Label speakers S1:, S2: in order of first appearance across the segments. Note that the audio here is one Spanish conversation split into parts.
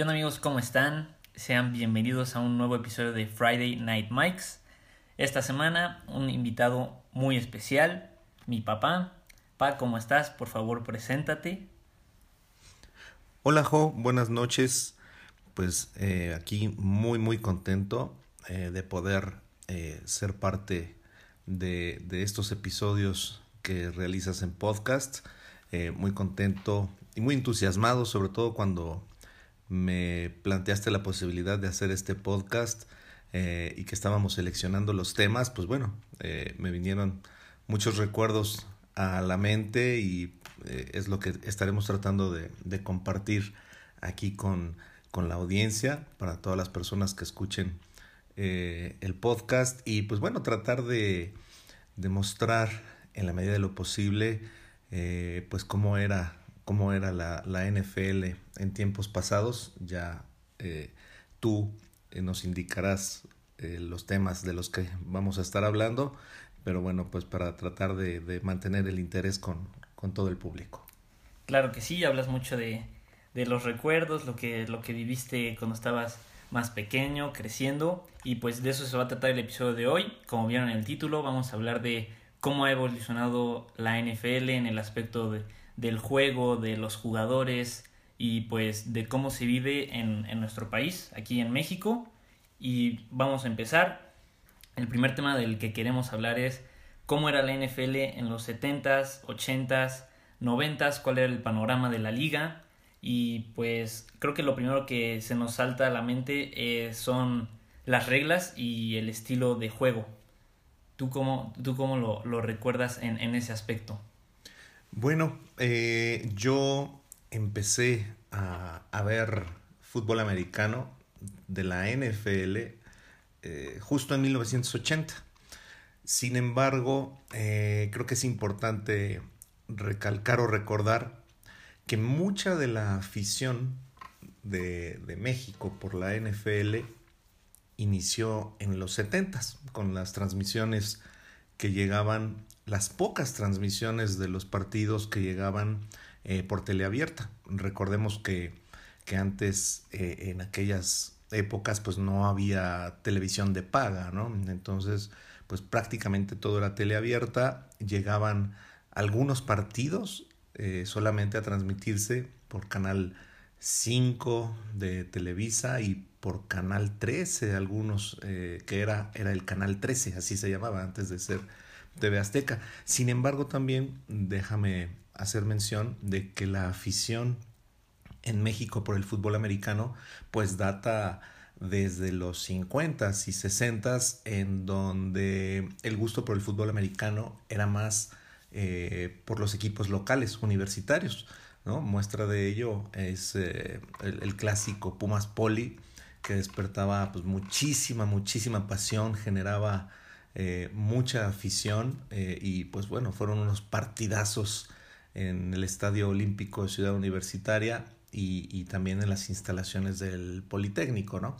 S1: ¿Qué onda amigos? ¿Cómo están? Sean bienvenidos a un nuevo episodio de Friday Night Mikes. Esta semana un invitado muy especial, mi papá. Pa, ¿cómo estás? Por favor, preséntate.
S2: Hola Jo, buenas noches. Pues eh, aquí muy muy contento eh, de poder eh, ser parte de, de, estos episodios que realizas en podcast. muy contento y muy entusiasmado, sobre todo cuando me planteaste la posibilidad de hacer este podcast eh, y que estábamos seleccionando los temas, pues bueno, eh, me vinieron muchos recuerdos a la mente y eh, es lo que estaremos tratando de, de compartir aquí con, con, la audiencia para todas las personas que escuchen el podcast. Y pues bueno, tratar de, mostrar en la medida de lo posible pues cómo era cómo era la, la NFL en tiempos pasados. Ya eh, tú eh, nos indicarás eh, los temas de los que vamos a estar hablando, pero bueno, pues para tratar de, mantener el interés con, con, todo el público.
S1: Claro que sí, hablas mucho de, de los recuerdos, lo que, lo que viviste cuando estabas más pequeño, creciendo, y pues de eso se va a tratar el episodio de hoy. Como vieron en el título, vamos a hablar de cómo ha evolucionado la NFL en el aspecto de del juego, de los jugadores y pues de cómo se vive en, en nuestro país, aquí en México. Y vamos a empezar. El primer tema del que queremos hablar es cómo era la NFL en los 70s, 80s, 90s, cuál era el panorama de la liga. Y pues creo que lo primero que se nos salta a la mente eh, son las reglas y el estilo de juego. ¿Tú cómo, tú cómo lo, lo recuerdas en, en ese aspecto?
S2: Bueno, eh, yo empecé a, a, ver fútbol americano de la NFL eh, justo en 1980. Sin embargo, eh, creo que es importante recalcar o recordar que mucha de la afición de, de México por la NFL inició en los 70 con las transmisiones que llegaban las pocas transmisiones de los partidos que llegaban eh, por teleabierta. Recordemos que, que antes, eh, en aquellas épocas, pues no había televisión de paga, ¿no? Entonces, pues prácticamente todo era teleabierta. Llegaban algunos partidos eh, solamente a transmitirse por canal 5 de Televisa y por canal 13, algunos que era, era el canal 13, así se llamaba antes de ser TV Azteca. Sin embargo, también déjame hacer mención de que la afición en México por el fútbol americano pues data desde los 50s y 60s en donde el gusto por el fútbol americano era más eh, por los equipos locales universitarios. ¿no? Muestra de ello es eh, el, clásico Pumas Poli que despertaba pues, muchísima, muchísima pasión, generaba eh, mucha afición eh, y pues bueno, fueron unos partidazos en el Estadio Olímpico de Ciudad Universitaria y, y, también en las instalaciones del Politécnico, ¿no?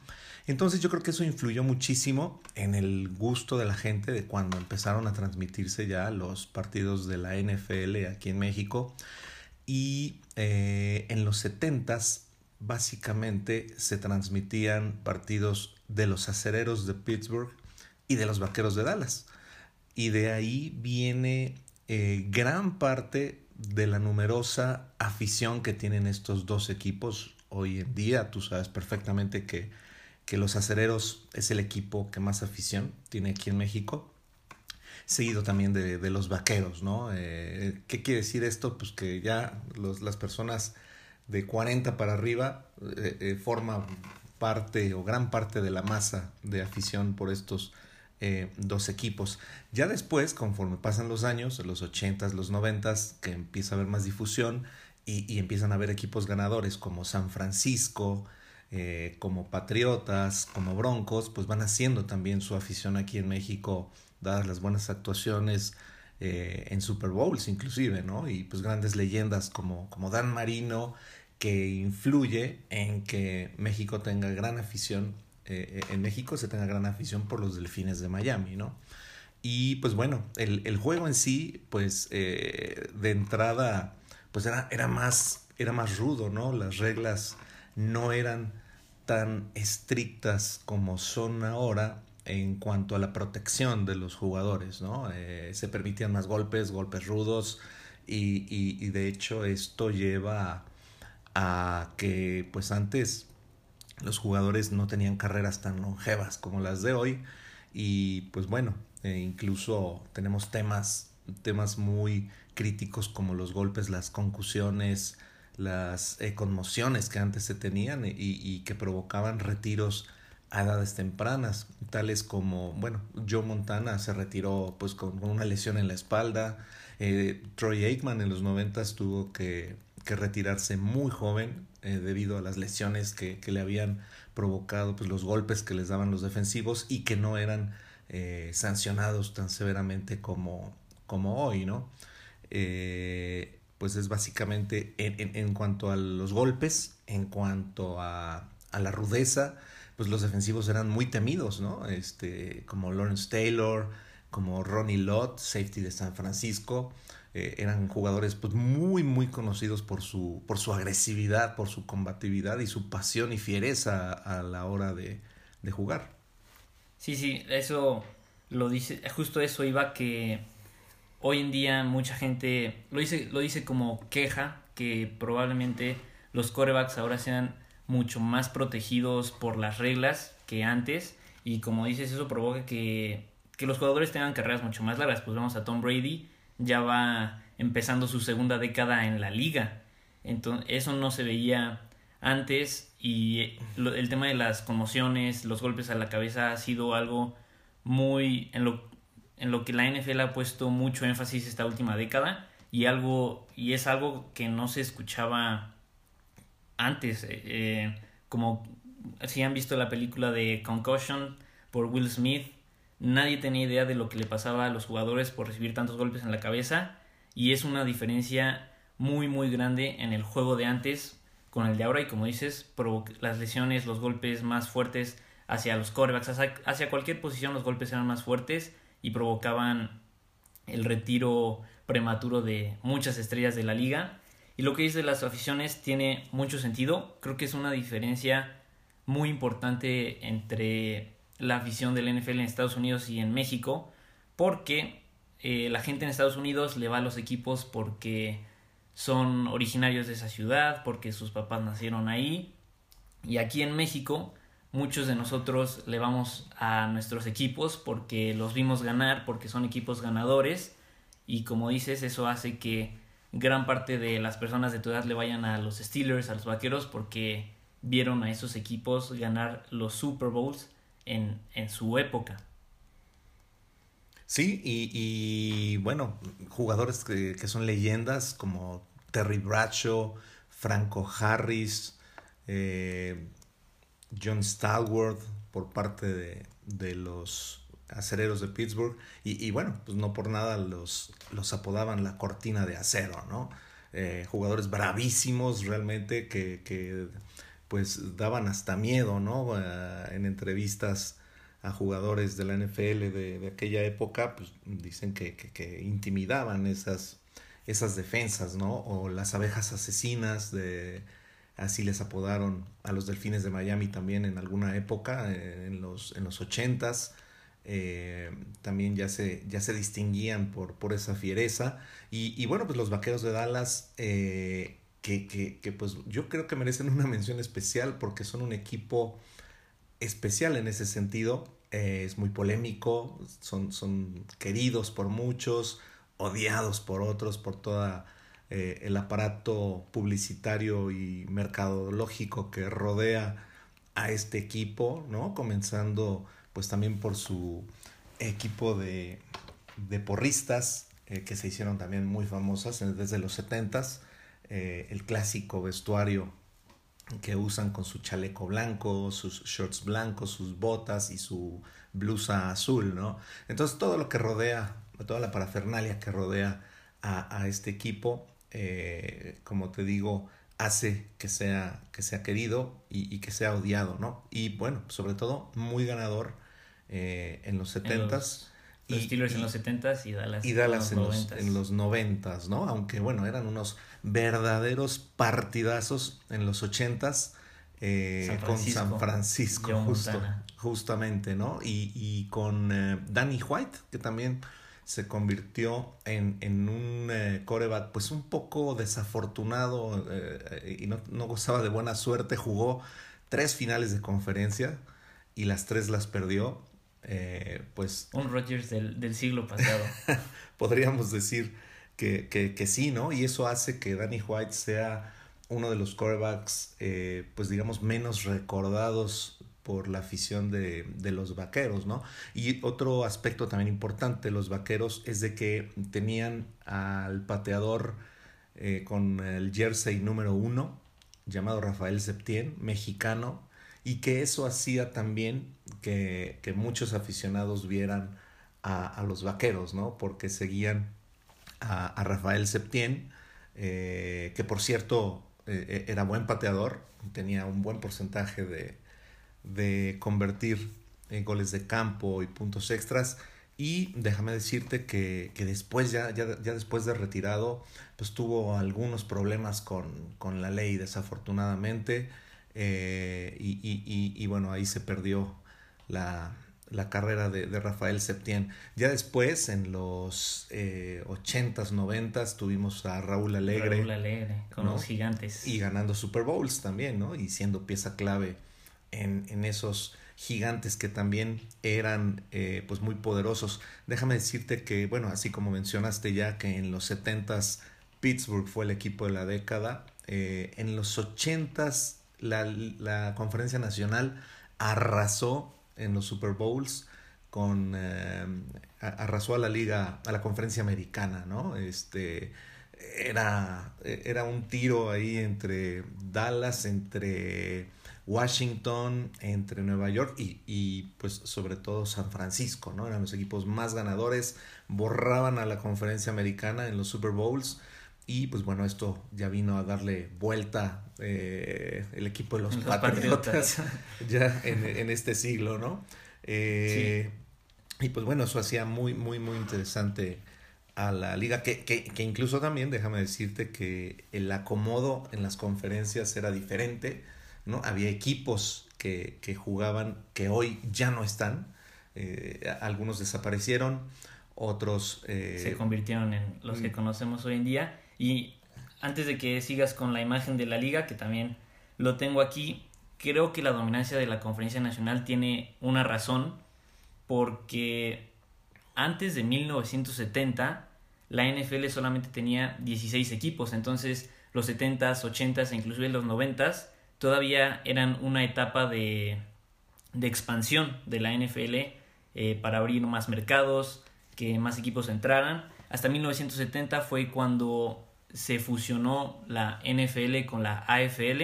S2: Entonces yo creo que eso influyó muchísimo en el gusto de la gente de cuando empezaron a transmitirse ya los partidos de la NFL aquí en México y eh, en los 70s básicamente se transmitían partidos de los acereros de Pittsburgh y de los Vaqueros de Dallas. Y de ahí viene eh, gran parte de la numerosa afición que tienen estos dos equipos hoy en día. Tú sabes perfectamente que, que los acereros es el equipo que más afición tiene aquí en México. Seguido también de, de los vaqueros, ¿no? Eh, ¿Qué quiere decir esto? Pues que ya las personas de 40 para arriba eh, forman parte o gran parte de la masa de afición por estos eh, dos equipos. Ya después, conforme pasan los años, los 80s, los 90s, que empieza a haber más difusión y, empiezan a haber equipos ganadores como San Francisco, eh, como Patriotas, como Broncos, pues van haciendo también su afición aquí en México, dadas las buenas actuaciones eh, en Super Bowls inclusive, ¿no? Y pues grandes leyendas como, como Dan Marino, que influye en que México tenga gran afición eh, en México se tenga gran afición por los delfines de Miami, ¿no? Y pues bueno, el, el juego en sí, pues eh, de entrada, pues era, era, más, era más rudo, ¿no? Las reglas no eran tan estrictas como son ahora en cuanto a la protección de los jugadores, ¿no? Eh, se permitían más golpes, golpes rudos, y, y, de hecho esto lleva a, que pues antes los jugadores no tenían carreras tan longevas como las de hoy, y pues bueno, eh, incluso tenemos temas, temas muy críticos como los golpes, las concusiones, las eh, conmociones que antes se tenían y, que provocaban retiros a edades tempranas, tales como, bueno, Joe Montana se retiró pues con, una lesión en la espalda, eh, Troy Aikman en los noventas tuvo que, que, retirarse muy joven eh, debido a las lesiones que, que, le habían provocado pues los golpes que les daban los defensivos y que no eran eh, sancionados tan severamente como, como hoy, ¿no? pues es básicamente en, en, en, cuanto a los golpes, en cuanto a, a la rudeza, pues los defensivos eran muy temidos, ¿no? Este, como Lawrence Taylor, como Ronnie Lott, safety de San Francisco, eh, eran jugadores pues muy muy conocidos por su, por su agresividad, por su combatividad y su pasión y fiereza a la hora de, de jugar.
S1: Sí, sí, eso lo dice, justo eso iba que hoy en día mucha gente lo dice, lo dice como queja que probablemente los corebacks ahora sean mucho más protegidos por las reglas que antes y como dices eso provoca que, que los jugadores tengan carreras mucho más largas. Pues vemos a Tom Brady, ya va empezando su segunda década en la liga. Entonces, eso no se veía antes y el tema de las conmociones, los golpes a la cabeza ha sido algo muy en lo, en lo que la NFL ha puesto mucho énfasis esta última década y algo y es algo que no se escuchaba antes, eh, eh, como si han visto la película de Concussion por Will Smith, nadie tenía idea de lo que le pasaba a los jugadores por recibir tantos golpes en la cabeza y es una diferencia muy muy grande en el juego de antes con el de ahora y como dices, las lesiones, los golpes más fuertes hacia los corebacks, hacia, cualquier posición los golpes eran más fuertes y provocaban el retiro prematuro de muchas estrellas de la liga y lo que dice de las aficiones tiene mucho sentido. Creo que es una diferencia muy importante entre la afición del NFL en Estados Unidos y en México, porque eh, la gente en Estados Unidos le va a los equipos porque son originarios de esa ciudad, porque sus papás nacieron ahí. Y aquí en México muchos de nosotros le vamos a nuestros equipos porque los vimos ganar, porque son equipos ganadores. Y como dices, eso hace que gran parte de las personas de tu edad le vayan a los Steelers, a los Vaqueros, porque vieron a esos equipos ganar los Super Bowls en, en su época.
S2: Sí, y, bueno, jugadores que, son leyendas como Terry Bradshaw, Franco Harris, eh, John Stallworth por parte de, de los acereros de Pittsburgh y, bueno, pues no por nada los, los apodaban la cortina de acero, ¿no? Eh, jugadores bravísimos realmente que, que, pues daban hasta miedo, ¿no? Eh, en entrevistas a jugadores de la NFL de, de aquella época, pues dicen que, que, intimidaban esas, esas defensas, ¿no? O las abejas asesinas, de, así les apodaron a los delfines de Miami también en alguna época, eh, en los, en los ochentas. Eh, también ya se, ya se distinguían por, por esa fiereza. Y, y, bueno, pues los Vaqueros de Dallas, eh, que, que, que, pues yo creo que merecen una mención especial porque son un equipo especial en ese sentido. Eh, es muy polémico, son, son queridos por muchos, odiados por otros, por toda el aparato publicitario y mercadológico que rodea a este equipo, ¿no? Comenzando pues también por su equipo de, de porristas eh, que se hicieron también muy famosas desde los 70s, eh, el clásico vestuario que usan con su chaleco blanco, sus shorts blancos, sus botas y su blusa azul, ¿no? Entonces todo lo que rodea, toda la parafernalia que rodea a, a este equipo, eh, como te digo, hace que sea, que sea querido y, y, que sea odiado, ¿no? Y bueno, sobre todo muy ganador eh, en los 70s.
S1: y, Steelers en los 70s y Dallas,
S2: y Dallas en, los, en, los, 90s, ¿no? Aunque bueno, eran unos verdaderos partidazos en los 80s. eh, con San Francisco, justo, justamente, ¿no? Y, y con eh, Danny White, que también se convirtió en, en un eh, coreback pues un poco desafortunado y no, no, gozaba de buena suerte, jugó tres finales de conferencia y las tres las perdió. pues
S1: un Rodgers del, del siglo pasado.
S2: podríamos decir que, que, que sí, ¿no? Y eso hace que Danny White sea uno de los quarterbacks, eh, pues digamos, menos recordados por la afición de, de, los vaqueros, ¿no? Y otro aspecto también importante, los vaqueros, es de que tenían al pateador eh, con el jersey número uno, llamado Rafael Septien, mexicano, y que eso hacía también que, que muchos aficionados vieran a, a, los vaqueros, ¿no? Porque seguían a, a Rafael Septien, eh, que por cierto eh, eh, era buen pateador, tenía un buen porcentaje de, de convertir goles de campo y puntos extras. Y déjame decirte que, que después, ya, ya, ya, después de retirado, pues tuvo algunos problemas con, con la ley, desafortunadamente. Y, y, y, y, bueno, ahí se perdió la, la carrera de, de, Rafael Septién. Ya después, en los eh, 80s, 90s, tuvimos a Raúl Alegre.
S1: Raúl Alegre, con ¿no? los gigantes.
S2: Y ganando Super Bowls también, ¿no? Y siendo pieza clave en, en esos gigantes que también eran eh, pues muy poderosos. Déjame decirte que, bueno, así como mencionaste ya que en los 70s Pittsburgh fue el equipo de la década, eh, en los 80s la, la conferencia nacional arrasó en los Super Bowls con eh, arrasó a la liga a la conferencia americana no este era era un tiro ahí entre Dallas entre Washington entre Nueva York y, y pues sobre todo San Francisco no eran los equipos más ganadores borraban a la conferencia americana en los Super Bowls y pues bueno, esto ya vino a darle vuelta eh, el equipo de los, los patriotas, patriotas, ya en, en, este siglo, ¿no? Eh, sí. Y pues bueno, eso hacía muy, muy, muy interesante a la liga, que, que, que, incluso también, déjame decirte que el acomodo en las conferencias era diferente, ¿no? Había equipos que, que jugaban que hoy ya no están, eh, algunos desaparecieron, otros... Eh,
S1: Se convirtieron en los que conocemos hoy en día y antes de que sigas con la imagen de la liga, que también lo tengo aquí, creo que la dominancia de la conferencia nacional tiene una razón, porque antes de 1970 la NFL solamente tenía 16 equipos, entonces los 70s, 80s e inclusive los 90s todavía eran una etapa de, de expansión de la NFL eh, para abrir más mercados, que más equipos entraran. Hasta 1970 fue cuando se fusionó la NFL con la AFL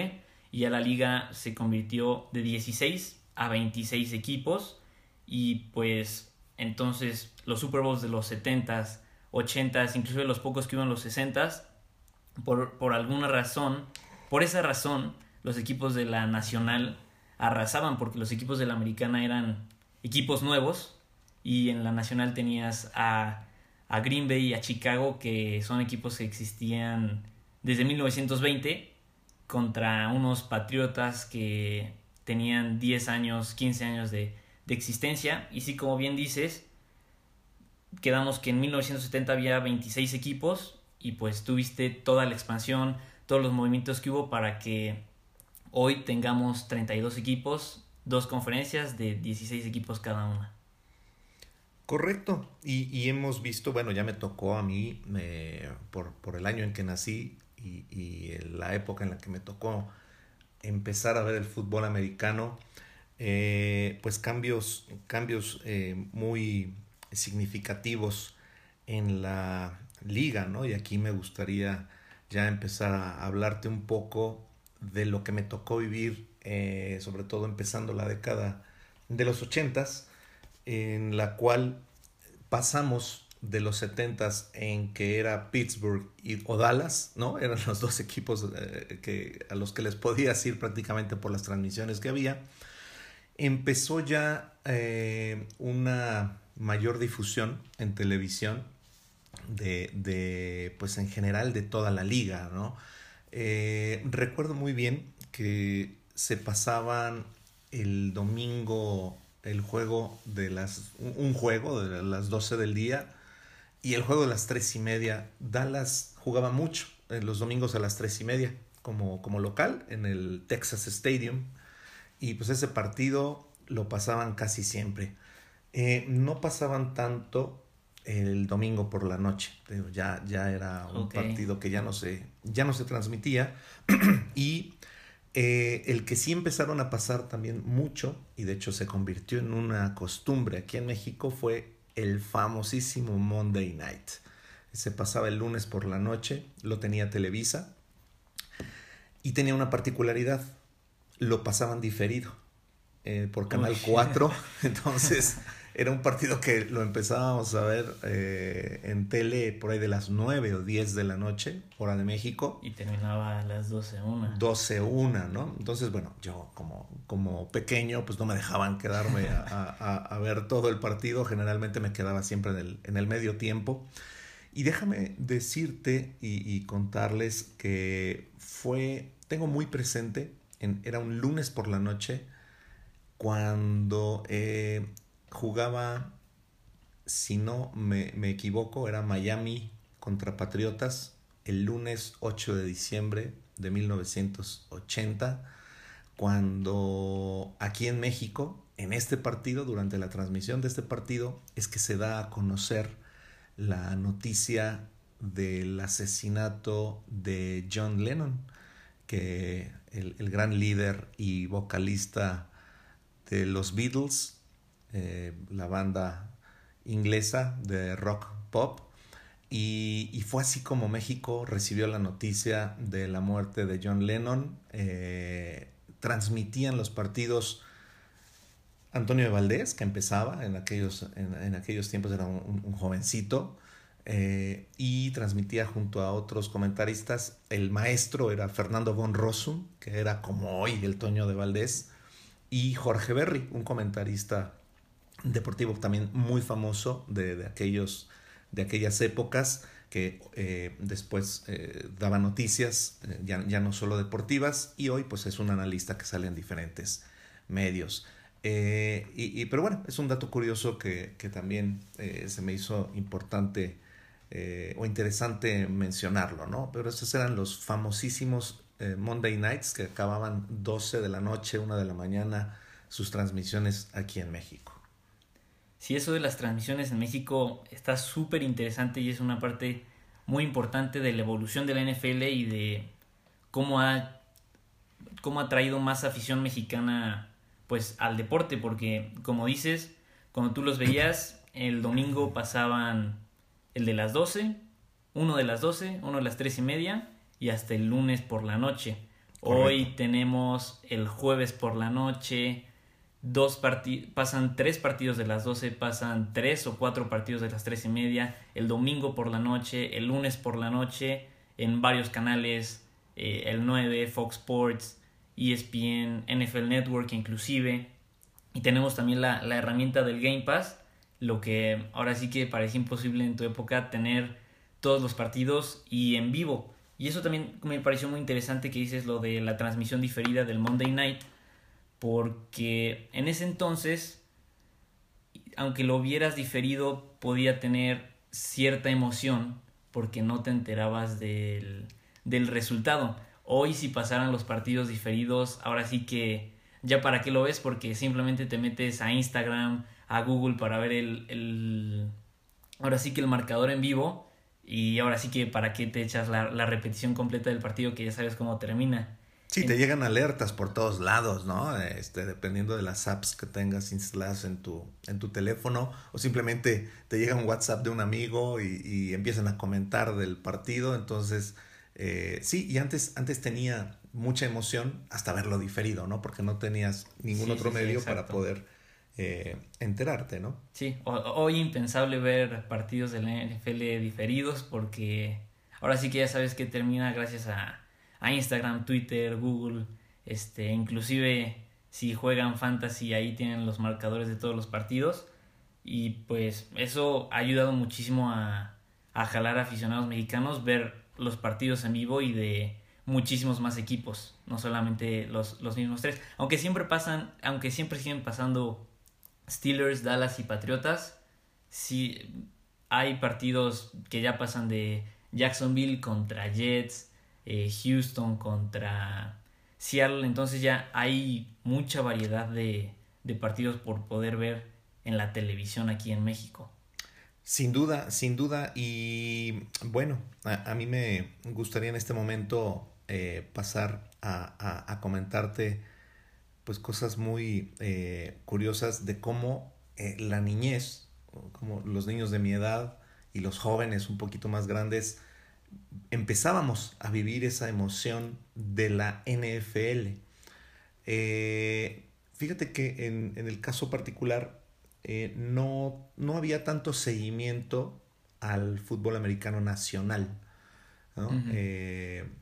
S1: y ya la liga se convirtió de 16 a 26 equipos. Y pues entonces los Super Bowls de los 70s, 80s, incluso los pocos que hubo en los 60s, por, por alguna razón, por esa razón, los equipos de la nacional arrasaban porque los equipos de la americana eran equipos nuevos y en la nacional tenías a a Green Bay y a Chicago, que son equipos que existían desde 1920, contra unos Patriotas que tenían 10 años, 15 años de, de existencia. Y sí, como bien dices, quedamos que en 1970 había 26 equipos y pues tuviste toda la expansión, todos los movimientos que hubo para que hoy tengamos 32 equipos, dos conferencias de 16 equipos cada una.
S2: Correcto. Y, y, hemos visto, bueno, ya me tocó a mí eh, por, por, el año en que nací y, y, la época en la que me tocó empezar a ver el fútbol americano, eh, pues cambios, cambios eh, muy significativos en la liga, ¿no? Y aquí me gustaría ya empezar a hablarte un poco de lo que me tocó vivir, eh, sobre todo empezando la década de los ochentas en la cual pasamos de los 70 en que era Pittsburgh y, o Dallas, ¿no? Eran los dos equipos eh, que, a los que les podías ir prácticamente por las transmisiones que había. Empezó ya eh, una mayor difusión en televisión de, de, pues en general de toda la liga, ¿no? Eh, recuerdo muy bien que se pasaban el domingo el juego de las un juego de las 12 del día y el juego de las tres y media Dallas jugaba mucho en los domingos a las tres y media como, como local en el Texas Stadium y pues ese partido lo pasaban casi siempre eh, no pasaban tanto el domingo por la noche. Ya, ya era un partido que ya no se, ya no se transmitía. y eh, el que sí empezaron a pasar también mucho, y de hecho se convirtió en una costumbre aquí en México, fue el famosísimo Monday Night. Se pasaba el lunes por la noche, lo tenía Televisa, y tenía una particularidad, lo pasaban diferido. Eh, por Canal 4, entonces era un partido que lo empezábamos a ver eh, en tele por ahí de las 9 o 10 de la noche, hora de México.
S1: Y terminaba a las 12, 1.
S2: 12, 1, ¿no? Entonces, bueno, yo como, como pequeño, pues no me dejaban quedarme a, ver todo el partido. Generalmente me quedaba siempre en el, en el medio tiempo. Y déjame decirte y, contarles que fue, tengo muy presente, en, era un lunes por la noche, cuando... Eh, jugaba, si no me, equivoco, era Miami contra Patriotas el lunes 8 de diciembre de 1980, cuando aquí en México, en este partido, durante la transmisión de este partido, es que se da a conocer la noticia del asesinato de John Lennon, que el, el gran líder y vocalista de los Beatles eh, la banda inglesa de rock pop. Y, fue así como México recibió la noticia de la muerte de John Lennon. Eh, transmitían los partidos Antonio de Valdés, que empezaba en aquellos, en, aquellos tiempos, era un, jovencito. Eh, y transmitía junto a otros comentaristas. El maestro era Fernando von Rossum, que era como hoy el Toño de Valdés, y Jorge Berry, un comentarista deportivo también muy famoso de, aquellos, de aquellas épocas que eh, después eh, daba noticias, eh, ya, ya, no solo deportivas, y hoy pues es un analista que sale en diferentes medios. Y, pero bueno, es un dato curioso que, que también se me hizo importante o interesante mencionarlo, ¿no? Pero estos eran los famosísimos Monday Nights que acababan 12 de la noche, 1 de la mañana, sus transmisiones aquí en México
S1: si eso de las transmisiones en México está súper interesante y es una parte muy importante de la evolución de la NFL y de cómo ha, cómo ha traído más afición mexicana pues al deporte, porque como dices, cuando tú los veías, el domingo pasaban el de las 12, uno de las 12, uno de las 3 y media y hasta el lunes por la noche. Hoy tenemos el jueves por la noche, dos pasan tres partidos de las 12, pasan tres o cuatro partidos de las tres y media, el domingo por la noche, el lunes por la noche, en varios canales, eh, el 9, Fox Sports, ESPN, NFL Network inclusive. Y tenemos también la, la herramienta del Game Pass, lo que ahora sí que parece imposible en tu época tener todos los partidos y en vivo. Y eso también me pareció muy interesante que dices lo de la transmisión diferida del Monday Night porque en ese entonces, aunque lo hubieras diferido, podía tener cierta emoción porque no te enterabas del, del resultado. Hoy si pasaran los partidos diferidos, ahora sí que ya para qué lo ves porque simplemente te metes a Instagram, a Google para ver el, el ahora sí que el marcador en vivo y ahora sí que para qué te echas la, la repetición completa del partido que ya sabes cómo termina.
S2: Sí, te llegan alertas por todos lados, ¿no? Este, dependiendo de las apps que tengas instaladas en tu, en tu teléfono, o simplemente te llega un WhatsApp de un amigo y, empiezan a comentar del partido. Entonces, eh, sí, y antes, antes tenía mucha emoción hasta verlo diferido, ¿no? Porque no tenías ningún otro medio para poder eh, enterarte, ¿no?
S1: Sí, hoy impensable ver partidos de la NFL diferidos porque ahora sí que ya sabes que termina gracias a a Instagram, Twitter, Google, este, inclusive si juegan fantasy ahí tienen los marcadores de todos los partidos y pues eso ha ayudado muchísimo a, a jalar aficionados mexicanos ver los partidos en vivo y de muchísimos más equipos, no solamente los, los mismos tres. Aunque siempre pasan, aunque siempre siguen pasando Steelers, Dallas y Patriotas, sí hay partidos que ya pasan de Jacksonville contra Jets, eh, Houston contra Seattle, entonces ya hay mucha variedad de, de partidos por poder ver en la televisión aquí en México.
S2: Sin duda, sin duda. Y bueno, a, mí me gustaría en este momento eh, pasar a, comentarte pues cosas muy eh, curiosas de cómo la niñez, como los niños de mi edad y los jóvenes un poquito más grandes, empezábamos a vivir esa emoción de la NFL. fíjate que en, en, el caso particular no, no había tanto seguimiento al fútbol americano nacional. ¿no?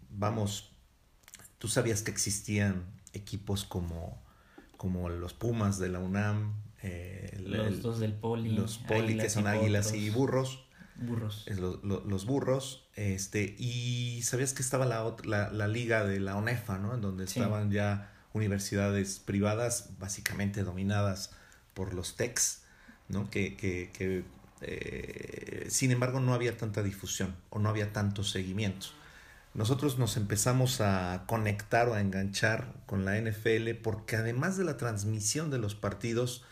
S2: vamos, tú sabías que existían equipos como, como los Pumas de la UNAM,
S1: eh, los dos del Poli,
S2: los Poli que son águilas y burros.
S1: Burros.
S2: Los, los, los, burros. Este, y sabías que estaba la, la, la liga de la ONEFA, ¿no? En donde estaban ya universidades privadas, básicamente dominadas por los TECs, ¿no? Que, que, que eh, sin embargo, no había tanta difusión o no había tanto seguimiento nosotros nos empezamos a conectar o a enganchar con la NFL porque además de la transmisión de los partidos,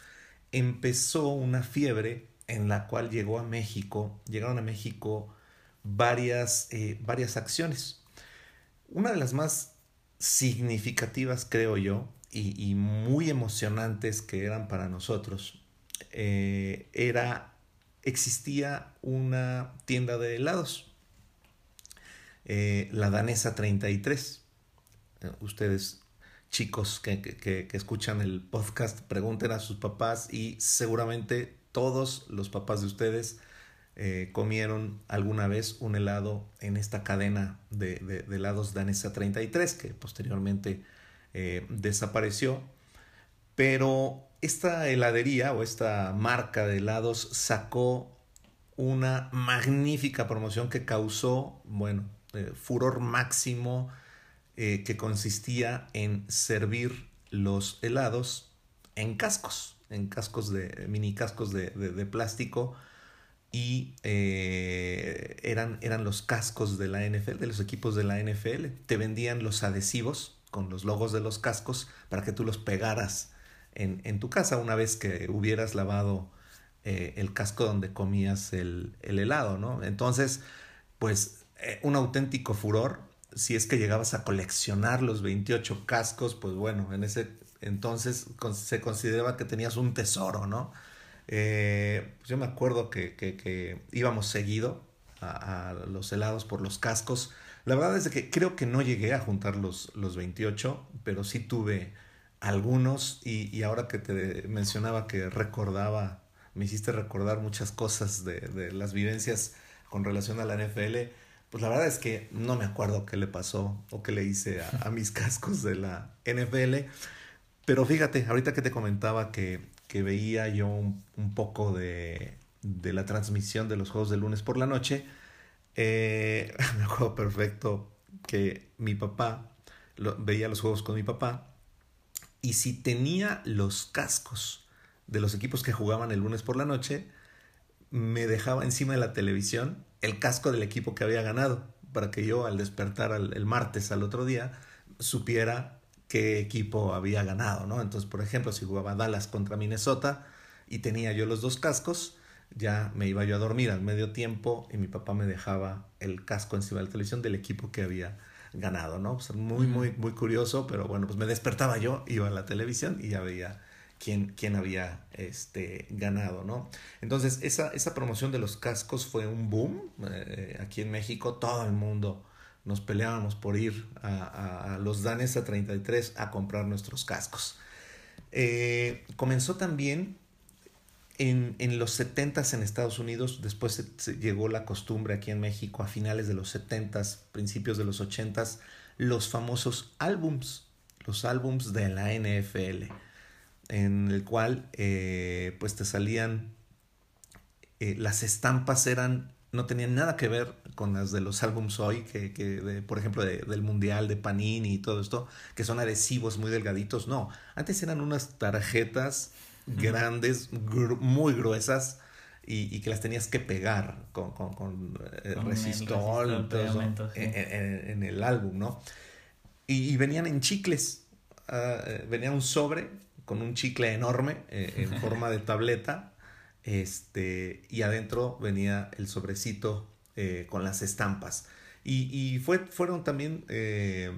S2: empezó una fiebre en la cual llegó a México, llegaron a México varias, eh, varias acciones. Una de las más significativas, creo yo, y, muy emocionantes que eran para nosotros, eh, era, existía una tienda de helados eh, la danesa 33. Eh, ustedes, chicos que, que, que, escuchan el podcast, pregunten a sus papás y seguramente todos los papás de ustedes eh, comieron alguna vez un helado en esta cadena de, de, helados danesa 33 que posteriormente desapareció. Pero esta heladería o esta marca de helados sacó una magnífica promoción que causó, bueno, eh, furor máximo eh, que consistía en servir los helados en cascos, en cascos de mini cascos de, de, plástico y eh, eran, eran los cascos de la NFL, de los equipos de la NFL. Te vendían los adhesivos con los logos de los cascos para que tú los pegaras en, en tu casa una vez que hubieras lavado el casco donde comías el, el helado, ¿no? Entonces, pues eh, un auténtico furor. Si es que llegabas a coleccionar los 28 cascos, pues bueno, en ese entonces se consideraba que tenías un tesoro, ¿no? Eh, pues yo me acuerdo que, que, íbamos seguido a, los helados por los cascos. La verdad es que creo que no llegué a juntar los, los 28, pero sí tuve algunos y, y ahora que te mencionaba que recordaba, me hiciste recordar muchas cosas de, de las vivencias con relación a la NFL pues la verdad es que no me acuerdo qué le pasó o qué le hice a, mis cascos de la NFL. Pero fíjate, ahorita que te comentaba que, que veía yo un, poco de, de, la transmisión de los juegos de lunes por la noche, eh, me acuerdo perfecto que mi papá, lo, veía los juegos con mi papá, y si tenía los cascos de los equipos que jugaban el lunes por la noche, me dejaba encima de la televisión el casco del equipo que había ganado, para que yo al despertar el martes al otro día supiera qué equipo había ganado, ¿no? Entonces, por ejemplo, si jugaba Dallas contra Minnesota y tenía yo los dos cascos, ya me iba yo a dormir al medio tiempo y mi papá me dejaba el casco encima de la televisión del equipo que había ganado, ¿no? Pues muy, muy, muy curioso, pero bueno, pues me despertaba yo, iba a la televisión y ya veía quién, había este, ganado, ¿no? Entonces, esa, esa promoción de los cascos fue un boom eh, aquí en México, todo el mundo nos peleábamos por ir a, a, los Danes a 33 a comprar nuestros cascos. Eh, comenzó también en, en los 70s en Estados Unidos, después llegó la costumbre aquí en México a finales de los 70s, principios de los 80s, los famosos álbums, los álbums de la NFL en el cual pues te salían, las estampas eran, no tenían nada que ver con las de los álbums hoy, que, que de, por ejemplo, del Mundial, de Panini y todo esto, que son adhesivos muy delgaditos. No, antes eran unas tarjetas grandes, muy gruesas, y, que las tenías que pegar con, con, con, eh, resistol, en, el álbum, ¿no? Y, venían en chicles, uh, venía un sobre con un chicle enorme eh, en forma de tableta este, y adentro venía el sobrecito eh, con las estampas. Y, y fue, fueron también eh,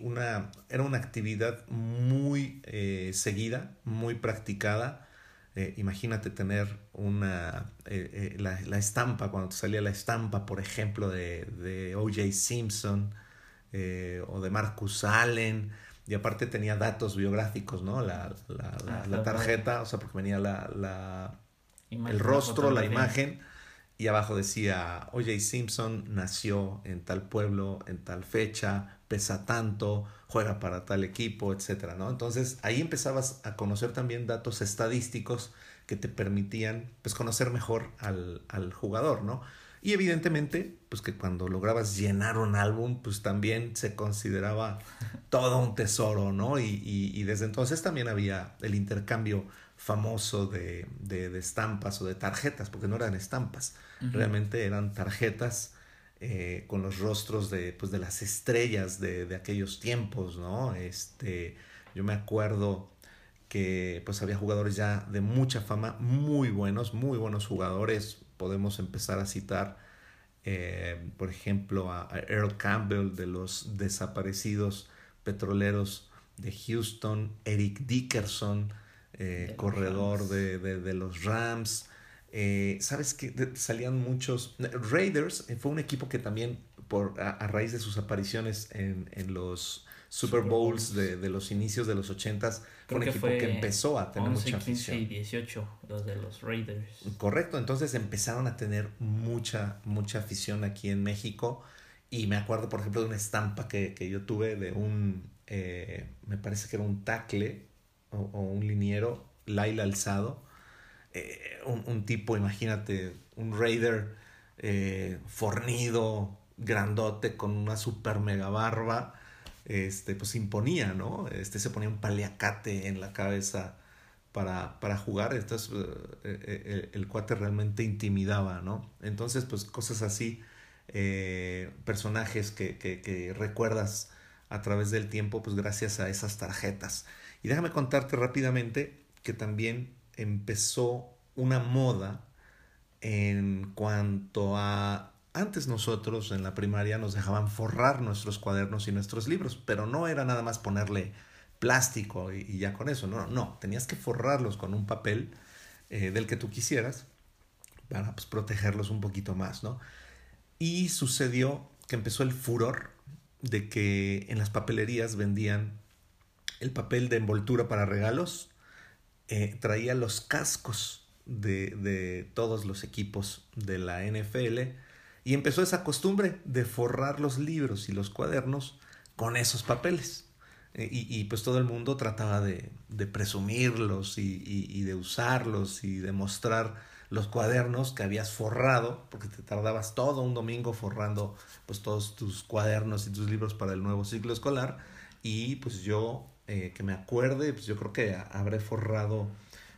S2: una, era una actividad muy eh, seguida, muy practicada. imagínate tener una, la, la, estampa, cuando te salía la estampa, por ejemplo, de, de O.J. Simpson o de Marcus Allen, y aparte tenía datos biográficos, ¿no? La, la, la, la tarjeta, o sea, porque venía la, la el rostro, la imagen, y abajo decía, O.J. Simpson nació en tal pueblo, en tal fecha, pesa tanto, juega para tal equipo, etcétera, ¿no? Entonces ahí empezabas a conocer también datos estadísticos que te permitían pues conocer mejor al, al jugador, ¿no? Y evidentemente, pues que cuando lograbas llenar un álbum, pues también se consideraba todo un tesoro, ¿no? Y, y, y desde entonces también había el intercambio famoso de, de, estampas o de tarjetas, porque no eran estampas, realmente eran tarjetas eh, con los rostros de, pues, de las estrellas de, de, aquellos tiempos, ¿no? Este, yo me acuerdo que pues había jugadores ya de mucha fama, muy buenos, muy buenos jugadores, podemos empezar a citar, eh, por ejemplo, a, a Earl Campbell de los desaparecidos petroleros de Houston, Eric Dickerson, eh, corredor de, de, los Rams. Eh, ¿Sabes que Salían muchos. Raiders eh, fue un equipo que también, por, a, raíz de sus apariciones en, en los Super Bowls de, de, los inicios de los 80s, fue un equipo que empezó a tener mucha afición.
S1: 15 y 18, los de los Raiders.
S2: Correcto, entonces empezaron a tener mucha, mucha afición aquí en México. Y me acuerdo, por ejemplo, de una estampa que, que yo tuve de un, me parece que era un tackle o, un liniero, Laila Alzado, eh, un, tipo, imagínate, un raider eh, fornido, grandote, con una super mega barba, este, pues imponía, ¿no? Este se ponía un paliacate en la cabeza para, para jugar, entonces eh, el, cuate realmente intimidaba, ¿no? Entonces, pues cosas así, personajes que, que, que recuerdas a través del tiempo, pues gracias a esas tarjetas. Y déjame contarte rápidamente que también empezó una moda en cuanto a... Antes nosotros en la primaria nos dejaban forrar nuestros cuadernos y nuestros libros, pero no era nada más ponerle plástico y, ya con eso, no, no, tenías que forrarlos con un papel eh, del que tú quisieras para pues, protegerlos un poquito más, ¿no? Y sucedió que empezó el furor de que en las papelerías vendían el papel de envoltura para regalos, eh, traía los cascos de, de, todos los equipos de la NFL y empezó esa costumbre de forrar los libros y los cuadernos con esos papeles. Eh, y, y, pues todo el mundo trataba de, de presumirlos y, y, de usarlos y de mostrar los cuadernos que habías forrado, porque te tardabas todo un domingo forrando pues todos tus cuadernos y tus libros para el nuevo ciclo escolar. Y pues yo eh, que me acuerde, pues yo creo que habré forrado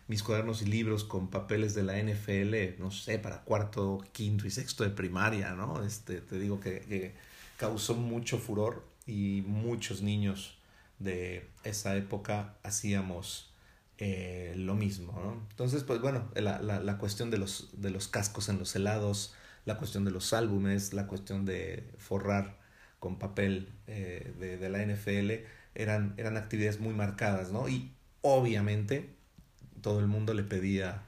S2: mis cuadernos y libros con papeles de la NFL, no sé, para cuarto, quinto y sexto de primaria, ¿no? Este, te digo que, causó mucho furor y muchos niños de esa época hacíamos eh, lo mismo, ¿no? Entonces, pues bueno, la, la, la, cuestión de los, de los cascos en los helados, la cuestión de los álbumes, la cuestión de forrar con papel eh, de, de la NFL, eran, eran actividades muy marcadas, ¿no? Y obviamente todo el mundo le pedía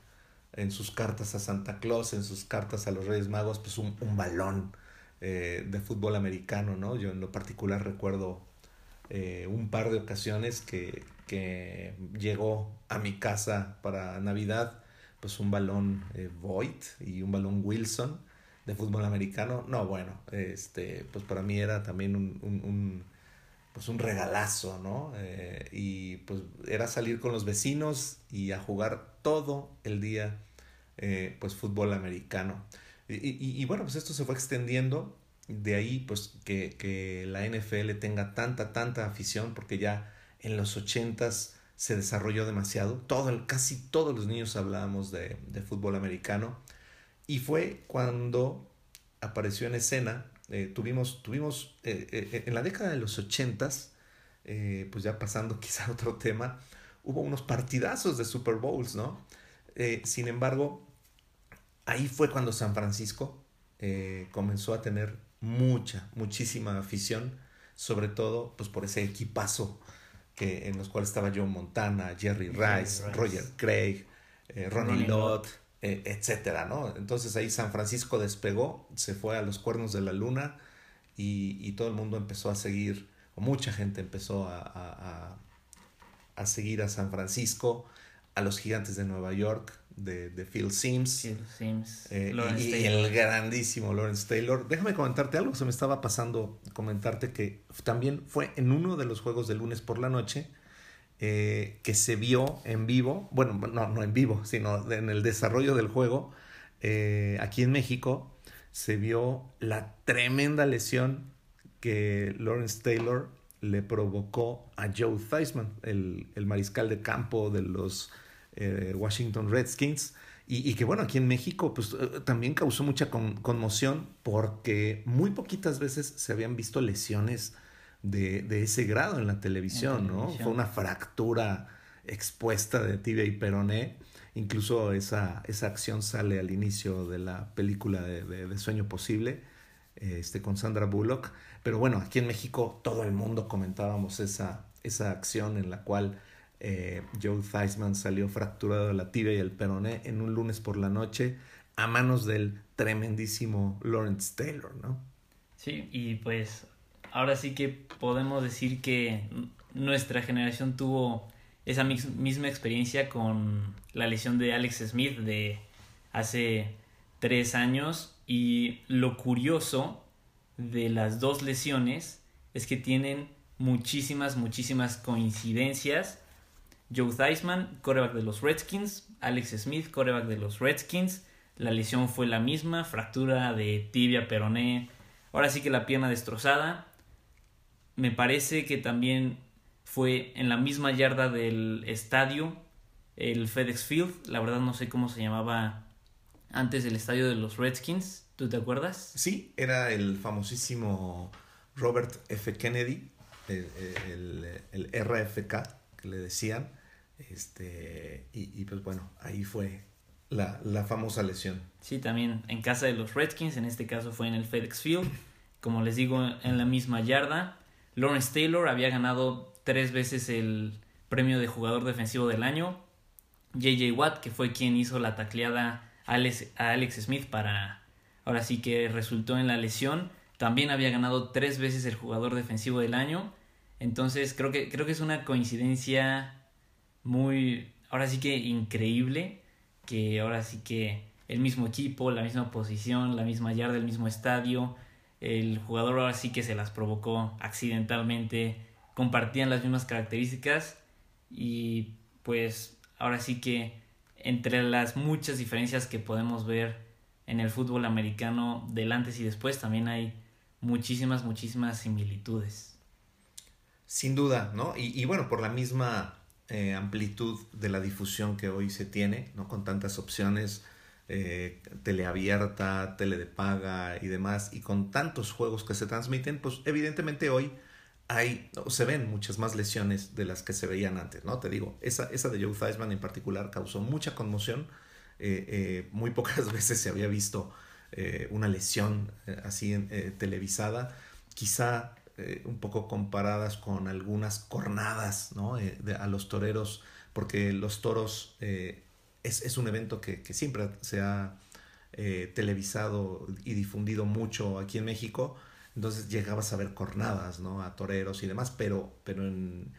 S2: en sus cartas a Santa Claus, en sus cartas a los Reyes Magos, pues un, un balón eh, de fútbol americano, ¿no? Yo en lo particular recuerdo eh, un par de ocasiones que, que llegó a mi casa para Navidad, pues un balón eh, y un balón Wilson de fútbol americano. No, bueno, este, pues para mí era también un, un pues un regalazo, ¿no? Eh, y pues era salir con los vecinos y a jugar todo el día, eh, pues fútbol americano. Y, bueno, pues esto se fue extendiendo. De ahí, pues, que, que la NFL tenga tanta, tanta afición, porque ya en los ochentas se desarrolló demasiado. Todo, casi todos los niños hablábamos de, de fútbol americano. Y fue cuando apareció en escena, eh, tuvimos, tuvimos eh, eh, en la década de los ochentas, pues ya pasando quizá a otro tema, hubo unos partidazos de Super Bowls, ¿no? sin embargo, ahí fue cuando San Francisco comenzó a tener mucha, muchísima afición, sobre todo pues por ese equipazo que, en los cuales estaba John Montana, Jerry Rice, Roger Craig, Ronnie, Lott, etcétera, ¿no? Entonces ahí San Francisco despegó, se fue a los cuernos de la luna y, y todo el mundo empezó a seguir, o mucha gente empezó a, a, a, seguir a San Francisco, a los gigantes de Nueva York, de, de Phil Sims,
S1: Phil Sims
S2: eh, y, el grandísimo Lawrence Taylor. Déjame comentarte algo, se me estaba pasando comentarte que también fue en uno de los juegos de lunes por la noche, eh, que se vio en vivo, bueno, no, no en vivo, sino en el desarrollo del juego, eh, aquí en México, se vio la tremenda lesión que Lawrence Taylor le provocó a Joe Theismann, el, el mariscal de campo de los eh, Washington Redskins. Y, y, que bueno, aquí en México pues también causó mucha conmoción porque muy poquitas veces se habían visto lesiones de, de ese grado en la televisión, ¿no? Fue una fractura expuesta de tibia y peroné. Incluso esa, esa acción sale al inicio de la película de, de, Sueño Posible, este, con Sandra Bullock. Pero bueno, aquí en México todo el mundo comentábamos esa, esa acción en la cual eh, Joe Theismann salió fracturado de la tibia y el peroné en un lunes por la noche a manos del tremendísimo Lawrence Taylor, ¿no?
S1: Sí, y pues ahora sí que podemos decir que nuestra generación tuvo esa misma experiencia con la lesión de Alex Smith de hace tres años. Y lo curioso de las dos lesiones es que tienen muchísimas, muchísimas coincidencias. Joe Theismann, coreback de los Redskins, Alex Smith, coreback de los Redskins, la lesión fue la misma, fractura de tibia, peroné, ahora sí que la pierna destrozada, me parece que también fue en la misma yarda del estadio, el FedEx Field. La verdad no sé cómo se llamaba antes el estadio de los Redskins. ¿Tú te acuerdas?
S2: Sí, era el famosísimo Robert F. Kennedy, el, el, RFK que le decían. Este, y, y, pues bueno, ahí fue la, la famosa lesión.
S1: Sí, también en casa de los Redskins, en este caso fue en el FedEx Field. Como les digo, en la misma yarda. Lawrence Taylor había ganado tres veces el premio de jugador defensivo del año. JJ Watt, que fue quien hizo la tacleada a Alex, Smith para, ahora sí que resultó en la lesión, también había ganado tres veces el jugador defensivo del año. Entonces creo que, creo que es una coincidencia muy, ahora sí que increíble, que ahora sí que el mismo equipo, la misma posición, la misma yarda, el mismo estadio, el jugador ahora sí que se las provocó accidentalmente, compartían las mismas características y pues ahora sí que entre las muchas diferencias que podemos ver en el fútbol americano del antes y después también hay muchísimas, muchísimas similitudes.
S2: Sin duda, ¿no? Y, y bueno, por la misma eh, amplitud de la difusión que hoy se tiene, ¿no? Con tantas opciones, eh, teleabierta, tele de paga y demás, y con tantos juegos que se transmiten, pues evidentemente hoy hay, se ven muchas más lesiones de las que se veían antes, ¿no? Te digo, esa, esa de Joe Theismann en particular causó mucha conmoción, eh, eh, muy pocas veces se había visto una lesión así televisada, quizá un poco comparadas con algunas cornadas, ¿no? a los toreros, porque los toros es, es un evento que, que, siempre se ha eh, televisado y difundido mucho aquí en México. Entonces llegabas a ver cornadas, ¿no? A toreros y demás, pero, pero en,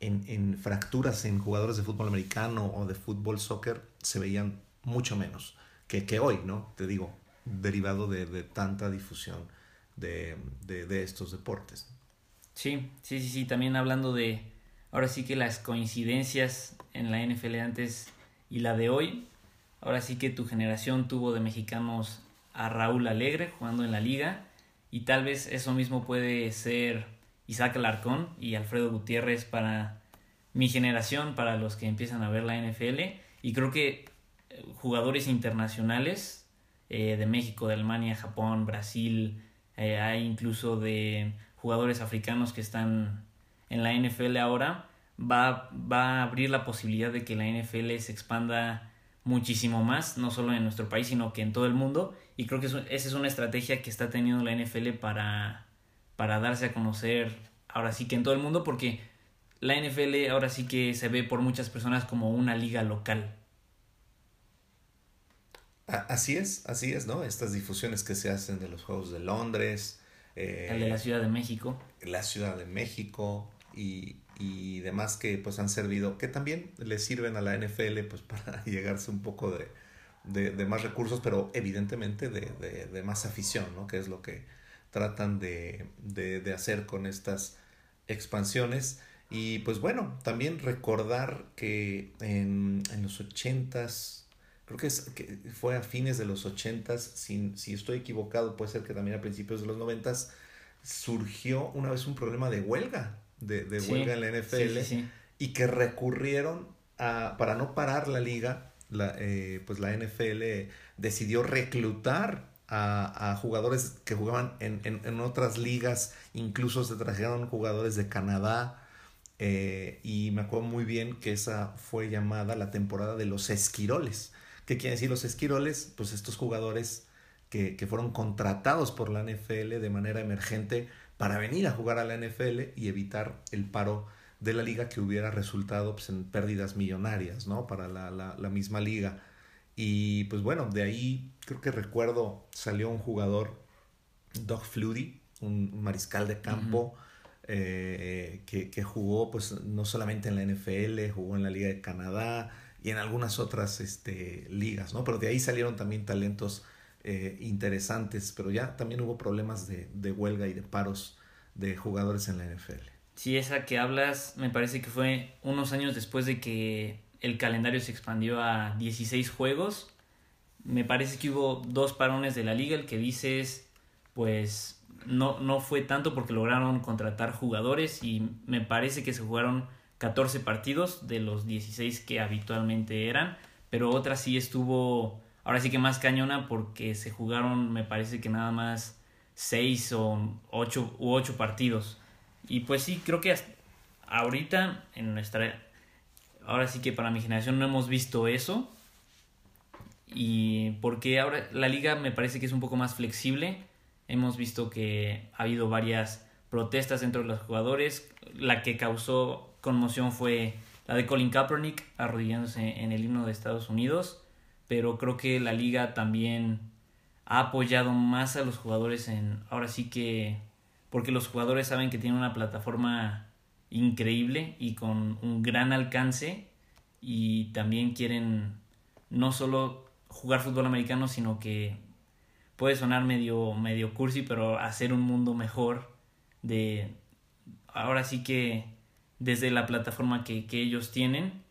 S2: en, en, fracturas en jugadores de fútbol americano o de fútbol soccer se veían mucho menos que, que hoy, ¿no? Te digo, derivado de, de tanta difusión de, de, de, estos deportes.
S1: Sí, sí, sí, sí, también hablando de, ahora sí que las coincidencias en la NFL antes y la de hoy. Ahora sí que tu generación tuvo de mexicanos a Raúl Alegre jugando en la liga y tal vez eso mismo puede ser Isaac Alarcón y Alfredo Gutiérrez para mi generación, para los que empiezan a ver la NFL y creo que eh, jugadores internacionales eh, de México, de Alemania, Japón, Brasil, eh, hay incluso de jugadores africanos que están en la NFL ahora, va, va a abrir la posibilidad de que la NFL se expanda muchísimo más, no solo en nuestro país, sino que en todo el mundo. Y creo que esa es una estrategia que está teniendo la NFL para, para darse a conocer ahora sí que en todo el mundo, porque la NFL ahora sí que se ve por muchas personas como una liga local.
S2: Así es, así es, ¿no? Estas difusiones que se hacen de los Juegos de Londres.
S1: Eh, el de la Ciudad de México.
S2: La Ciudad de México y, y demás que pues han servido, que también le sirven a la NFL pues para llegarse un poco de, de, más recursos, pero evidentemente de, de, de, más afición, ¿no? Que es lo que tratan de, de hacer con estas expansiones. Y pues bueno, también recordar que en, en los ochentas creo que, es, que fue a fines de los 80, si, si estoy equivocado, puede ser que también a principios de los 90, surgió una vez un problema de huelga, de, de huelga en la NFL, y que recurrieron a, para no parar la liga, la, eh, pues la NFL decidió reclutar a, a jugadores que jugaban en, en, en, otras ligas, incluso se trajeron jugadores de Canadá. Eh, y me acuerdo muy bien que esa fue llamada la temporada de los esquiroles ¿Qué quiere decir los esquiroles? Pues estos jugadores que, que, fueron contratados por la NFL de manera emergente para venir a jugar a la NFL y evitar el paro de la liga que hubiera resultado pues, en pérdidas millonarias, ¿no? Para la, la, la, misma liga. Y pues bueno, de ahí creo que recuerdo salió un jugador, Doug Flutie, un mariscal de campo, uh -huh. eh, que, que jugó pues no solamente en la NFL, jugó en la Liga de Canadá, y en algunas otras este, ligas, ¿no? Pero de ahí salieron también talentos eh, interesantes, pero ya también hubo problemas de, de, huelga y de paros de jugadores en la NFL.
S1: Sí, esa que hablas me parece que fue unos años después de que el calendario se expandió a 16 juegos. Me parece que hubo dos parones de la liga, el que dices, pues no, no fue tanto porque lograron contratar jugadores y me parece que se jugaron 14 partidos de los 16 que habitualmente eran, pero otra sí estuvo, ahora sí que más cañona porque se jugaron, me parece que nada más 6 o 8 u 8 partidos. Y pues sí, creo que ahorita en nuestra, ahora sí que para mi generación no hemos visto eso. Y porque ahora la liga me parece que es un poco más flexible. Hemos visto que ha habido varias protestas entre los jugadores, la que causó conmoción fue la de Colin Kaepernick arrodillándose en el himno de Estados Unidos, pero creo que la liga también ha apoyado más a los jugadores en ahora sí que porque los jugadores saben que tienen una plataforma increíble y con un gran alcance y también quieren no solo jugar fútbol americano sino que puede sonar medio medio cursi pero hacer un mundo mejor de ahora sí que desde la plataforma que, que ellos tienen.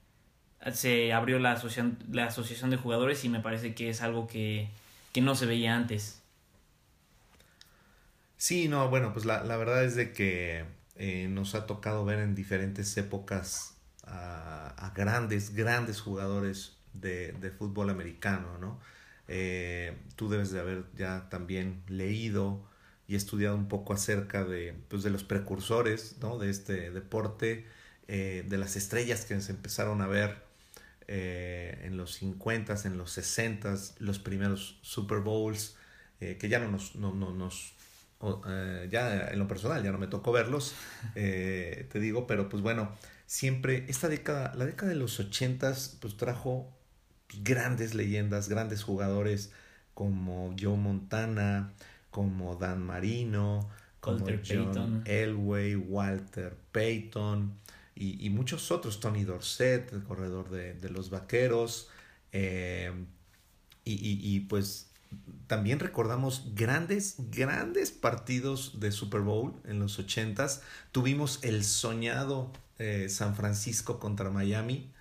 S1: Se abrió la asociación, la asociación de jugadores y me parece que es algo que, que no se veía antes.
S2: Sí, no, bueno, pues la, la verdad es de que eh, nos ha tocado ver en diferentes épocas a, a grandes, grandes jugadores de, de fútbol americano, ¿no? Eh, tú debes de haber ya también leído y estudiado un poco acerca de, pues, de los precursores ¿no? de este deporte, eh, de las estrellas que se empezaron a ver eh, en los 50 en los 60 los primeros Super Bowls, eh, que ya no nos, no, no, nos ya en lo personal ya no me tocó verlos, te digo, pero pues bueno, siempre esta década, la década de los 80 pues trajo grandes leyendas, grandes jugadores como Joe Montana, como Dan Marino, como Walter John Payton. Elway, Walter Payton y, muchos otros, Tony Dorset, el corredor de, de los Vaqueros, eh, y, y, pues también recordamos grandes, grandes partidos de Super Bowl en los ochentas. Tuvimos el soñado eh, San Francisco contra Miami,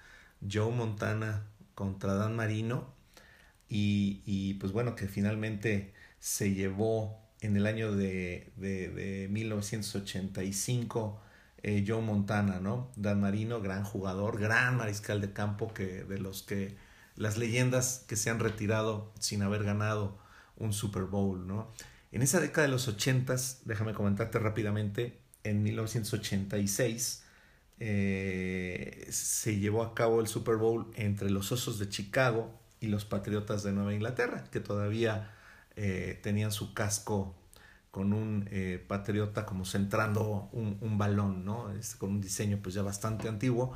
S2: Joe Montana contra Dan Marino, y, y pues bueno, que finalmente se llevó en el año de, de, de 1985 eh, Joe Montana, ¿no? Dan Marino, gran jugador, gran mariscal de campo, que de los que las leyendas que se han retirado sin haber ganado un Super Bowl, ¿no? En esa década de los 80, déjame comentarte rápidamente, en 1986 eh, se llevó a cabo el Super Bowl entre los Osos de Chicago y los Patriotas de Nueva Inglaterra, que todavía eh, tenían su casco con un eh, patriota como centrando un, un balón, ¿no? Este, con un diseño pues ya bastante antiguo.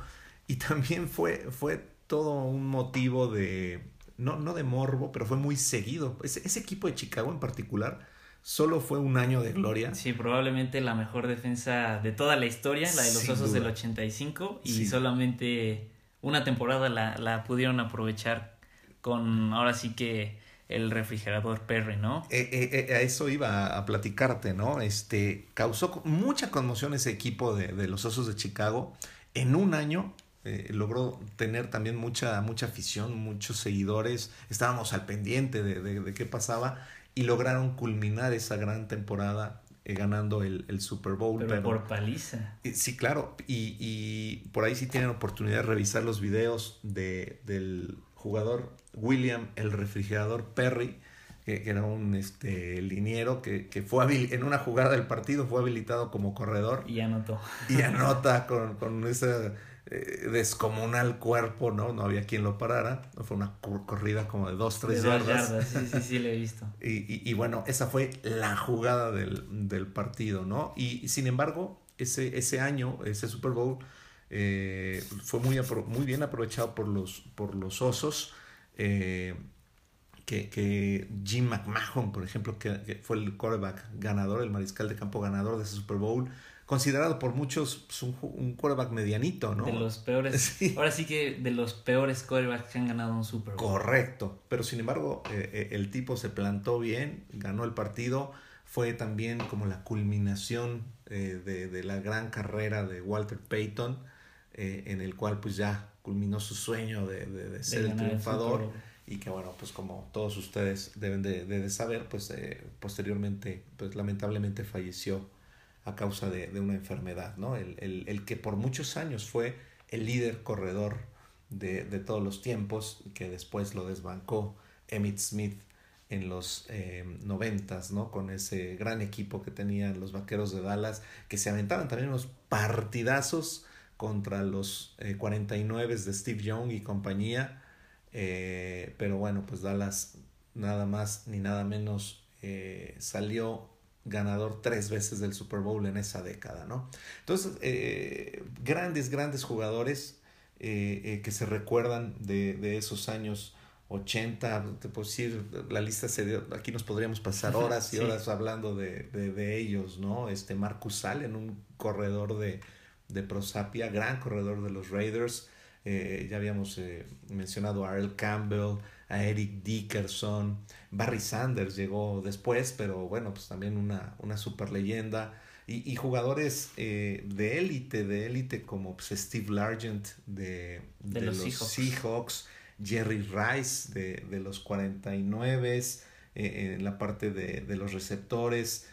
S2: Y también fue, fue todo un motivo de, no, no de morbo, pero fue muy seguido. Ese, ese equipo de Chicago en particular solo fue un año de gloria.
S1: Sí, probablemente la mejor defensa de toda la historia, la de los
S2: Sin
S1: Osos
S2: duda.
S1: del 85, y
S2: Sí.
S1: solamente una temporada la, la pudieron aprovechar con ahora sí que el refrigerador Perry, ¿no?
S2: Eh, eh, eh, a eso iba a, platicarte, ¿no? Este, causó mucha conmoción ese equipo de, de los Osos de Chicago. En un año eh, logró tener también mucha, mucha afición, muchos seguidores. Estábamos al pendiente de, de- de qué pasaba y lograron culminar esa gran temporada eh, ganando el, el Super Bowl.
S1: Pero,
S2: pero-
S1: por paliza.
S2: eh, Sí, claro. Y, y por ahí sí tienen oportunidad de revisar los videos de, del jugador William, el refrigerador Perry, que, que era un este, liniero que, que fue habil- en una jugada del partido fue habilitado como corredor
S1: Y anotó.
S2: y anota con, con ese eh, descomunal cuerpo, ¿no? No había quien lo parara. Fue una cor- corrida como de dos, tres
S1: De dos
S2: yardas.
S1: yardas. Sí, sí, sí, lo he visto.
S2: Y, y- y bueno, esa fue la jugada del, del partido, ¿no? Y, sin embargo, ese, ese año, ese Super Bowl, eh, fue muy, muy bien aprovechado por los, por los osos. eh, que, que Jim McMahon, por ejemplo, que, que fue el quarterback ganador, el mariscal de campo ganador de ese Super Bowl, considerado por muchos pues, un, un quarterback medianito, ¿no?
S1: De los peores.
S2: Sí.
S1: Ahora sí que de los peores quarterbacks que han ganado un Super Bowl.
S2: Correcto, pero sin embargo eh, eh, el tipo se plantó bien, ganó el partido, fue también como la culminación eh, de, de la gran carrera de Walter Payton, eh, en el cual pues ya culminó su sueño de, de- de ser el triunfador y que bueno, pues como todos ustedes deben de, saber, pues eh, posteriormente, pues lamentablemente falleció a causa de, de una enfermedad, ¿no? El, el- el que por muchos años fue el líder corredor de, de todos los tiempos, que después lo desbancó Emmitt Smith en los eh, noventas, ¿no? Con ese gran equipo que tenían los Vaqueros de Dallas, que se aventaban también unos partidazos contra los eh, 49 de Steve Young y compañía, eh, pero bueno, pues Dallas nada más ni nada menos eh, salió ganador tres veces del Super Bowl en esa década, ¿no? Entonces, eh, grandes, grandes jugadores eh, eh, que se recuerdan de, de esos años 80, te puedo decir, la lista sería, aquí nos podríamos pasar horas y
S1: Sí.
S2: horas hablando de, de, de ellos, ¿no? Este Marcus Allen, un corredor de, de Prosapia, gran corredor de los Raiders, eh, ya habíamos eh, mencionado a Earl Campbell, a Eric Dickerson, Barry Sanders llegó después, pero bueno, pues también una, una super leyenda. Y, y jugadores eh, de élite, de élite como pues, Steve Largent de,
S1: De
S2: de
S1: los
S2: los,
S1: Seahawks.
S2: Seahawks, Jerry Rice de, de los 49, eh, en la parte de, de los receptores,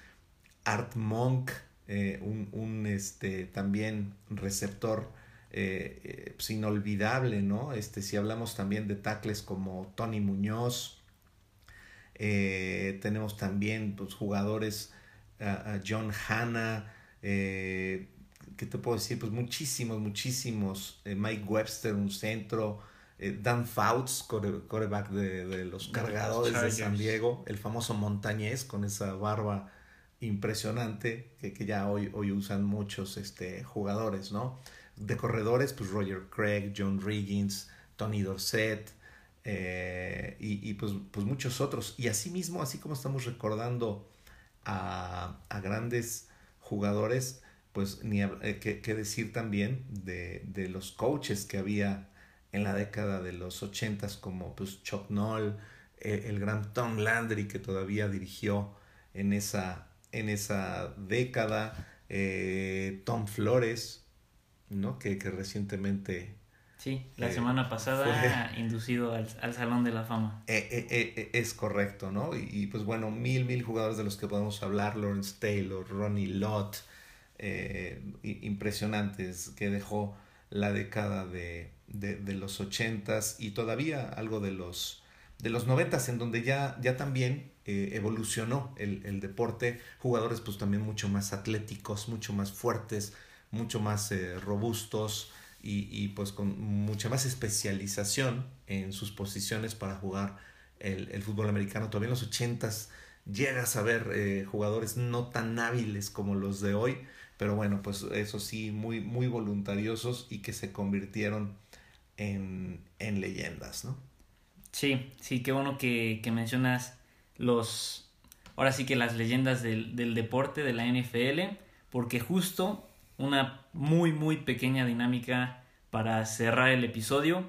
S2: Art Monk, eh, un, un, este, también receptor eh, eh, pues inolvidable, ¿no? Este, si hablamos también de tackles como Tony Muñoz, tenemos también pues, jugadores, a, a John Hanna, eh, ¿qué te puedo decir? Pues muchísimos, muchísimos, eh, Mike Webster, un centro, eh, Dan Fouts, core- quarterback de, de los cargadores de San. Diego, el famoso montañés con esa barba impresionante que, que ya hoy, hoy usan muchos este, jugadores, ¿no? De corredores, pues Roger Craig, John Riggins, Tony Dorsett eh, y, y, pues, pues muchos otros. Y así mismo, así como estamos recordando a, a grandes jugadores, pues ni eh, qué decir también de, de los coaches que había en la década de los ochentas como pues Chuck Noll, eh, el gran Tom Landry que todavía dirigió en esa, en esa década, eh, Tom Flores, ¿no? que, que recientemente
S1: Sí, la semana pasada inducido al, Salón de la Fama.
S2: es correcto, ¿no? Y, y, pues bueno, mil, mil jugadores de los que podemos hablar, Lawrence Taylor, Ronnie Lott, impresionantes que dejó la década de, de, los ochentas y todavía algo de los, de los noventas, en donde ya, ya también eh, evolucionó el, el, deporte, jugadores pues también mucho más atléticos, mucho más fuertes, mucho más eh, robustos y, y, pues con mucha más especialización en sus posiciones para jugar el, el fútbol americano. Todavía en los ochentas llegas a ver eh, jugadores no tan hábiles como los de hoy, pero bueno, pues eso sí, muy, muy voluntariosos y que se convirtieron en, en leyendas, ¿no?
S1: Sí, sí, qué bueno que, que, mencionas los, ahora sí que las leyendas del, del deporte, de la NFL, porque justo una muy, muy pequeña dinámica para cerrar el episodio.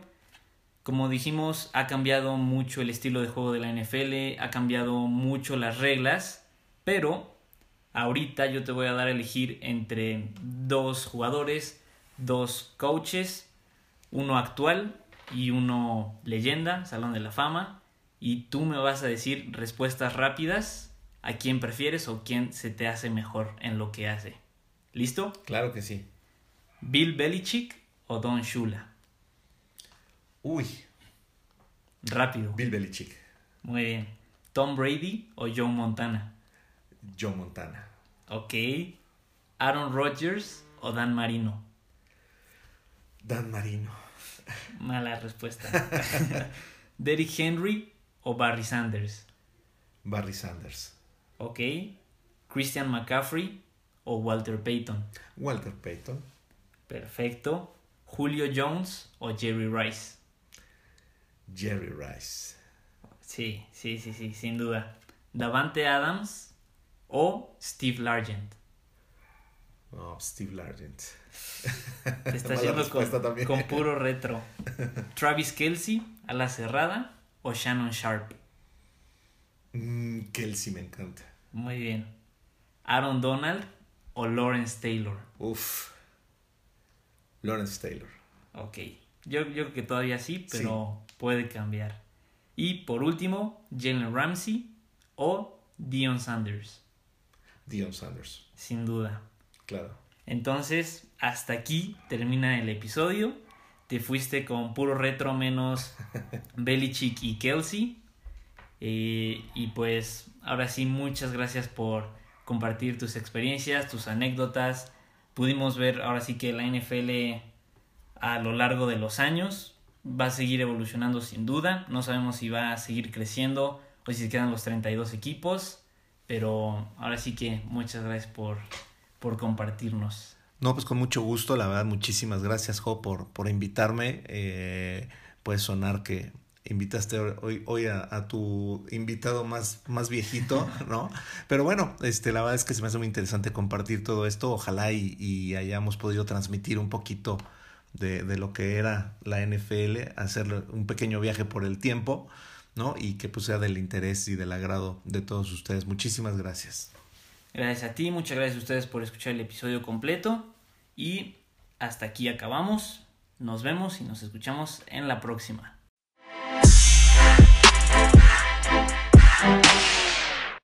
S1: Como dijimos, ha cambiado mucho el estilo de juego de la NFL, ha cambiado mucho las reglas, pero Ahorita yo te voy a dar a elegir entre dos jugadores, dos coaches, uno actual y uno leyenda, Salón de la Fama, y tú me vas a decir respuestas rápidas a quién prefieres o quién se te hace mejor en lo que hace. ¿Listo?
S2: Claro que sí.
S1: ¿Bill Belichick o Don Shula?
S2: Uy.
S1: Rápido.
S2: Bill Belichick.
S1: Muy bien. ¿Tom Brady o Joe Montana?
S2: Joe Montana.
S1: Ok. ¿Aaron Rodgers o Dan Marino?
S2: Dan Marino.
S1: Mala respuesta. ¿Derrick Henry o Barry Sanders?
S2: Barry Sanders.
S1: Ok. ¿Christian McCaffrey o Walter Payton?
S2: Walter Payton.
S1: Perfecto. ¿Julio Jones o Jerry Rice?
S2: Jerry Rice.
S1: Sí, sí, sí, sí, sin duda. ¿Davante Adams o Steve Largent.
S2: Oh, Steve Largent.
S1: Te estás yendo con, puro retro. Travis Kelsey, a la cerrada, o Shannon Sharp.
S2: Mm, Kelsey me encanta.
S1: Muy bien. Aaron Donald o Lawrence Taylor.
S2: Uf. Lawrence Taylor.
S1: Ok. Yo, yo creo que todavía sí, pero puede cambiar. Y por último, Jalen Ramsey o Dion Sanders.
S2: Dion Sanders.
S1: Sin duda.
S2: Claro.
S1: Entonces, hasta aquí termina el episodio. Te fuiste con puro retro menos Belichick y Kelsey. Eh, y pues, ahora sí, muchas gracias por compartir tus experiencias, tus anécdotas. Pudimos ver ahora sí que la NFL a lo largo de los años va a seguir evolucionando sin duda. No sabemos si va a seguir creciendo o si se quedan los 32 equipos. Pero ahora sí que muchas gracias por, por compartirnos.
S2: No, pues con mucho gusto, la verdad, muchísimas gracias, Jo, por, por invitarme. Eh, puede sonar que invitaste hoy, hoy a, tu invitado más, más viejito, ¿no? Pero bueno, este, la verdad es que se me hace muy interesante compartir todo esto. Ojalá y, y hayamos podido transmitir un poquito de, de, lo que era la NFL, hacer un pequeño viaje por el tiempo. ¿no? Y que pues sea del interés y del agrado de todos ustedes. Muchísimas gracias.
S1: Gracias a ti, muchas gracias a ustedes por escuchar el episodio completo y hasta aquí acabamos. Nos vemos y nos escuchamos en la próxima.